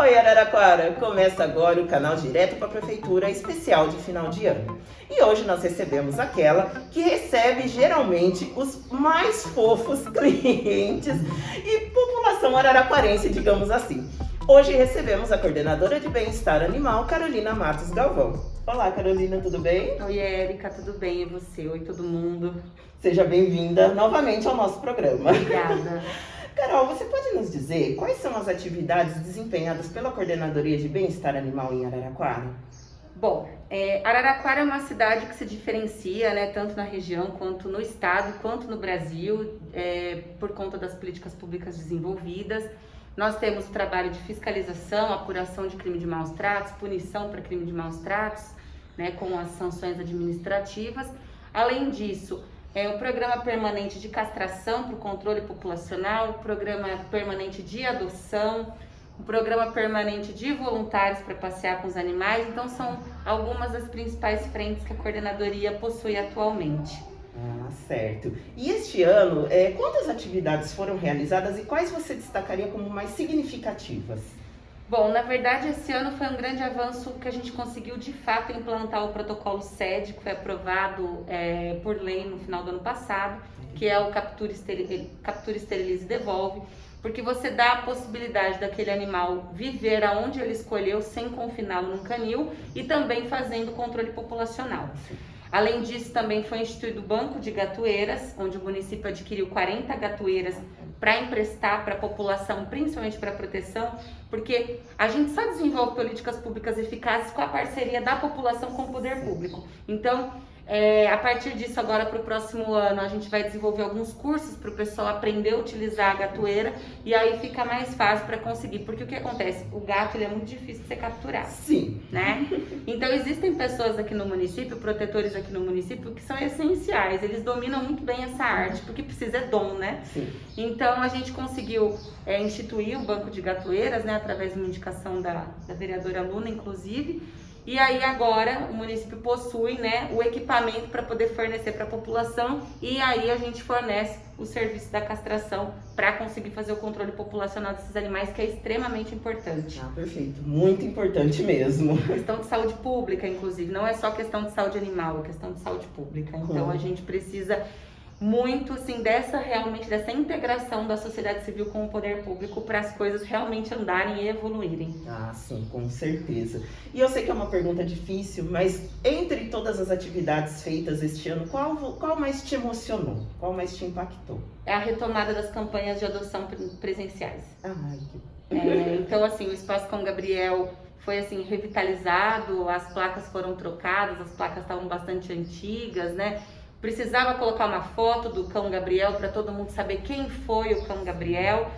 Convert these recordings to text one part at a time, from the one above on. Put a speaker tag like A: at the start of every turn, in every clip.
A: Oi, Araraquara! Começa agora o canal Direto para a Prefeitura especial de final de ano. E hoje nós recebemos aquela que recebe geralmente os mais fofos clientes e população araraquarense, digamos assim. Hoje recebemos a coordenadora de bem-estar animal, Carolina Matos Galvão. Olá, Carolina, tudo bem?
B: Oi, Érica, tudo bem? E você? Oi, todo mundo.
A: Seja bem-vinda novamente ao nosso programa.
B: Obrigada.
A: Carol, você pode nos dizer quais são as atividades desempenhadas pela Coordenadoria de Bem-Estar Animal em Araraquara?
B: Bom, é, Araraquara é uma cidade que se diferencia, né, tanto na região quanto no estado, quanto no Brasil, é, por conta das políticas públicas desenvolvidas. Nós temos o trabalho de fiscalização, apuração de crime de maus tratos, punição para crime de maus tratos, né, com as sanções administrativas. Além disso, é, o programa permanente de castração para o controle populacional, o programa permanente de adoção, o programa permanente de voluntários para passear com os animais. Então, são algumas das principais frentes que a coordenadoria possui atualmente.
A: Ah, certo. E este ano, é, quantas atividades foram realizadas e quais você destacaria como mais significativas?
B: Bom, na verdade, esse ano foi um grande avanço que a gente conseguiu de fato implantar o protocolo SED, que foi aprovado é, por lei no final do ano passado, que é o captura, esteril, captura esteriliza e devolve, porque você dá a possibilidade daquele animal viver aonde ele escolheu sem confiná-lo num canil e também fazendo controle populacional. Além disso, também foi instituído o Banco de Gatoeiras, onde o município adquiriu 40 gatoeiras para emprestar para a população, principalmente para proteção, porque a gente só desenvolve políticas públicas eficazes com a parceria da população com o poder público. Então, é, a partir disso, agora para o próximo ano, a gente vai desenvolver alguns cursos para o pessoal aprender a utilizar a gatoeira e aí fica mais fácil para conseguir. Porque o que acontece? O gato ele é muito difícil de ser capturado.
A: Sim.
B: Né? Então, existem pessoas aqui no município, protetores aqui no município, que são essenciais. Eles dominam muito bem essa arte, porque precisa é dom, né?
A: Sim.
B: Então, a gente conseguiu é, instituir o banco de gatoeiras, né? Através de uma indicação da, da vereadora Luna, inclusive. E aí agora o município possui né, o equipamento para poder fornecer para a população e aí a gente fornece o serviço da castração para conseguir fazer o controle populacional desses animais, que é extremamente importante.
A: Ah, perfeito. Muito importante mesmo.
B: Questão de saúde pública, inclusive. Não é só questão de saúde animal, é questão de saúde pública. Então hum. a gente precisa muito assim dessa realmente dessa integração da sociedade civil com o poder público para as coisas realmente andarem e evoluírem.
A: Ah, sim, com certeza. E eu sei que é uma pergunta difícil, mas entre todas as atividades feitas este ano, qual qual mais te emocionou? Qual mais te impactou?
B: É a retomada das campanhas de adoção presenciais.
A: Ai,
B: que... é, então assim, o espaço com Gabriel foi assim revitalizado, as placas foram trocadas, as placas estavam bastante antigas, né? Precisava colocar uma foto do cão Gabriel para todo mundo saber quem foi o cão Gabriel.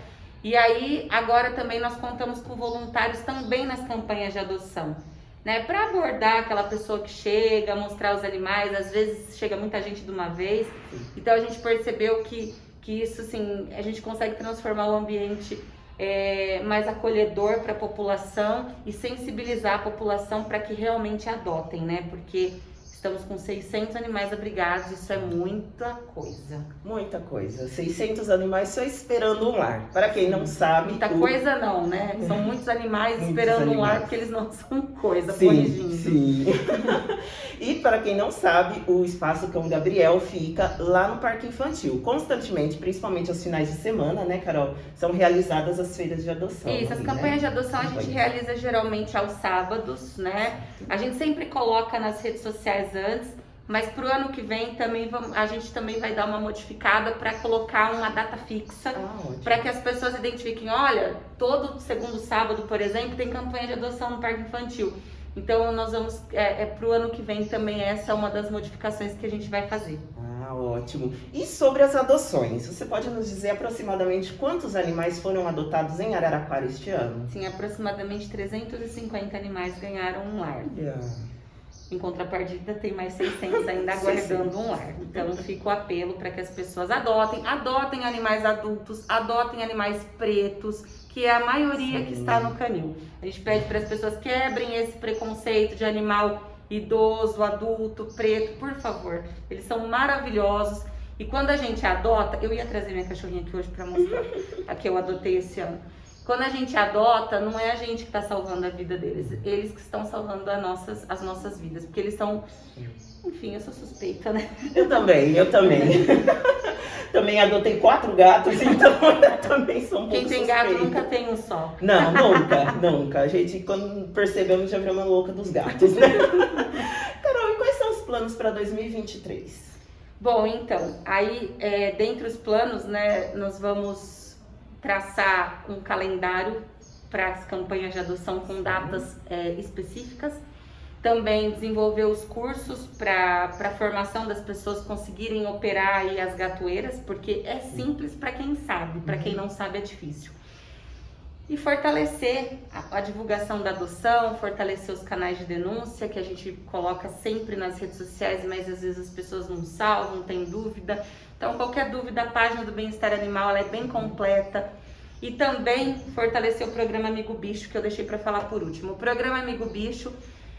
B: E aí, agora também nós contamos com voluntários também nas campanhas de adoção, né? Para abordar aquela pessoa que chega, mostrar os animais, às vezes chega muita gente de uma vez. Então a gente percebeu que, que isso, assim, a gente consegue transformar o ambiente é, mais acolhedor para a população e sensibilizar a população para que realmente adotem, né? Porque Estamos com 600 animais abrigados, isso é muita coisa.
A: Muita coisa. 600 animais só esperando um lar. Para quem não sabe.
B: Muita o... coisa não, né? São muitos animais muitos esperando animais. um lar porque eles não são coisa,
A: sim, corrigindo. Sim. e para quem não sabe, o Espaço Cão Gabriel fica lá no Parque Infantil. Constantemente, principalmente aos finais de semana, né, Carol? São realizadas as feiras de adoção.
B: Isso, as né? campanhas de adoção a gente realiza geralmente aos sábados, né? A gente sempre coloca nas redes sociais antes, mas para o ano que vem também vamos, a gente também vai dar uma modificada para colocar uma data fixa, ah, para que as pessoas identifiquem, olha, todo segundo sábado, por exemplo, tem campanha de adoção no parque infantil. Então nós vamos é, é para o ano que vem também essa é uma das modificações que a gente vai fazer.
A: Ah, ótimo. E sobre as adoções, você pode nos dizer aproximadamente quantos animais foram adotados em Araraquara este ano?
B: Sim, aproximadamente 350 animais ganharam um lar. Yeah. Em contrapartida, tem mais 600 ainda aguardando um lar. Então, fica o apelo para que as pessoas adotem, adotem animais adultos, adotem animais pretos, que é a maioria Sim. que está no canil. A gente pede para as pessoas quebrem esse preconceito de animal idoso, adulto, preto, por favor. Eles são maravilhosos. E quando a gente adota, eu ia trazer minha cachorrinha aqui hoje para mostrar, a que eu adotei esse ano. Quando a gente adota, não é a gente que está salvando a vida deles, eles que estão salvando as nossas, as nossas vidas, porque eles são. Enfim, eu sou suspeita, né?
A: Eu também, eu também. também adotei quatro gatos, então também sou um
B: Quem tem gato
A: suspeita.
B: nunca tem um só.
A: Não, nunca, nunca. A gente, quando percebemos, já viramos louca dos gatos, né? Carol, e quais são os planos para 2023?
B: Bom, então, aí é, dentre os planos, né, nós vamos traçar um calendário para as campanhas de adoção com datas é, específicas. Também desenvolver os cursos para a formação das pessoas conseguirem operar aí as gatoeiras, porque é simples para quem sabe, para quem não sabe é difícil. E fortalecer a, divulgação da adoção, fortalecer os canais de denúncia que a gente coloca sempre nas redes sociais, mas às vezes as pessoas não salvam, tem dúvida. Então, qualquer dúvida, a página do Bem-Estar Animal ela é bem completa. E também fortalecer o programa Amigo Bicho, que eu deixei para falar por último. O programa Amigo Bicho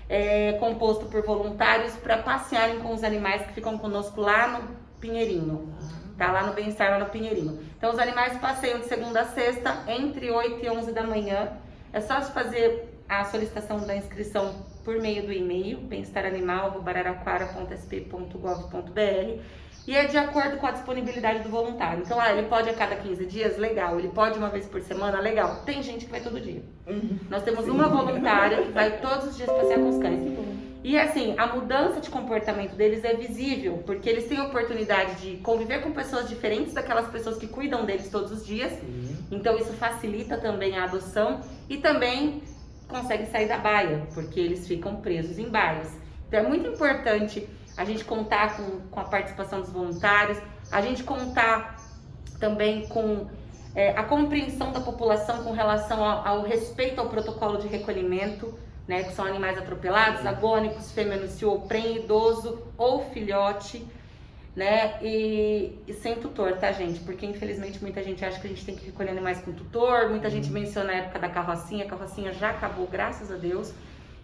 B: é composto por voluntários para passearem com os animais que ficam conosco lá no Pinheirinho. Tá lá no Bem-Estar, lá no Pinheirinho. Então, os animais passeiam de segunda a sexta, entre 8 e 11 da manhã. É só fazer a solicitação da inscrição por meio do e-mail, bem-estaranimal.bararaquara.sp.gov.br e é de acordo com a disponibilidade do voluntário. Então, ah, ele pode a cada 15 dias? Legal. Ele pode uma vez por semana? Legal. Tem gente que vai todo dia. Nós temos uma voluntária que vai todos os dias passear com os cães. E assim, a mudança de comportamento deles é visível, porque eles têm a oportunidade de conviver com pessoas diferentes daquelas pessoas que cuidam deles todos os dias. Então isso facilita também a adoção e também conseguem sair da baia, porque eles ficam presos em baias. Então é muito importante a gente contar com, com a participação dos voluntários, a gente contar também com é, a compreensão da população com relação ao, ao respeito ao protocolo de recolhimento né, que são animais atropelados, agônicos, fêmea ou prem, idoso ou filhote, né, e, e, sem tutor, tá, gente? Porque infelizmente muita gente acha que a gente tem que recolher animais com tutor, muita gente menciona a época da carrocinha, a carrocinha já acabou, graças a Deus.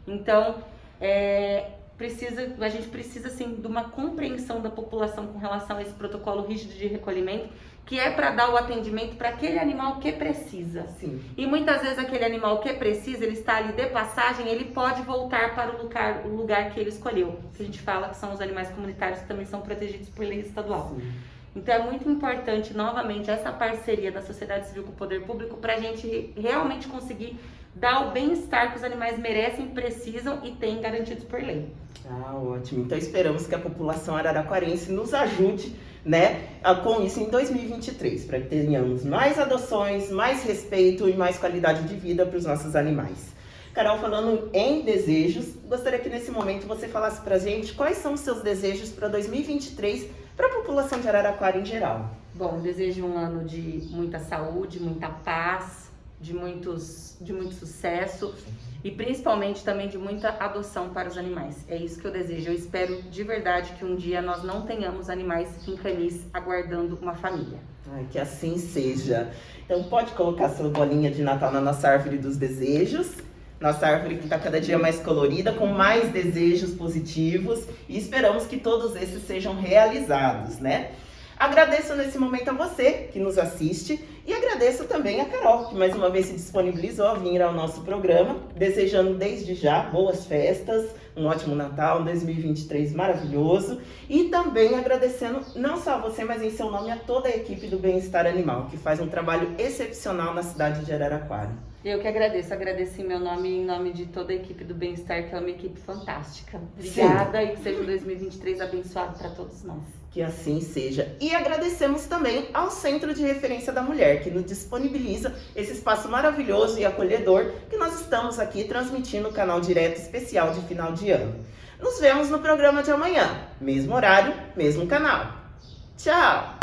B: Então, é, precisa, a gente precisa, assim, de uma compreensão da população com relação a esse protocolo rígido de recolhimento, que é para dar o atendimento para aquele animal que precisa.
A: Sim.
B: E muitas vezes aquele animal que precisa, ele está ali de passagem, ele pode voltar para o lugar, o lugar que ele escolheu. Que a gente fala que são os animais comunitários que também são protegidos por lei estadual.
A: Sim.
B: Então é muito importante, novamente, essa parceria da sociedade civil com o poder público para a gente realmente conseguir dar o bem-estar que os animais merecem, precisam e têm garantidos por lei.
A: Ah, ótimo. Então esperamos que a população araraquarense nos ajude né, com isso em 2023, para que tenhamos mais adoções, mais respeito e mais qualidade de vida para os nossos animais. Carol, falando em desejos, gostaria que nesse momento você falasse para gente quais são os seus desejos para 2023 para a população de Araraquara em geral.
B: Bom, desejo um ano de muita saúde, muita paz, de, muitos, de muito sucesso e principalmente também de muita adoção para os animais. É isso que eu desejo. Eu espero de verdade que um dia nós não tenhamos animais em canis aguardando uma família.
A: Ai, que assim seja. Então pode colocar sua bolinha de Natal na nossa árvore dos desejos. Nossa árvore que está cada dia mais colorida, com mais desejos positivos e esperamos que todos esses sejam realizados, né? Agradeço nesse momento a você que nos assiste e agradeço também a Carol, que mais uma vez se disponibilizou a vir ao nosso programa, desejando desde já boas festas, um ótimo Natal, um 2023 maravilhoso e também agradecendo não só a você, mas em seu nome a toda a equipe do Bem-Estar Animal, que faz um trabalho excepcional na cidade de Araraquara.
B: Eu que agradeço, agradeço em meu nome e em nome de toda a equipe do Bem-Estar, que é uma equipe fantástica. Obrigada e que seja um 2023 abençoado para todos nós.
A: Que assim seja. E agradecemos também ao Centro de Referência da Mulher, que nos disponibiliza esse espaço maravilhoso e acolhedor que nós estamos aqui transmitindo o canal direto especial de final de ano. Nos vemos no programa de amanhã, mesmo horário, mesmo canal. Tchau!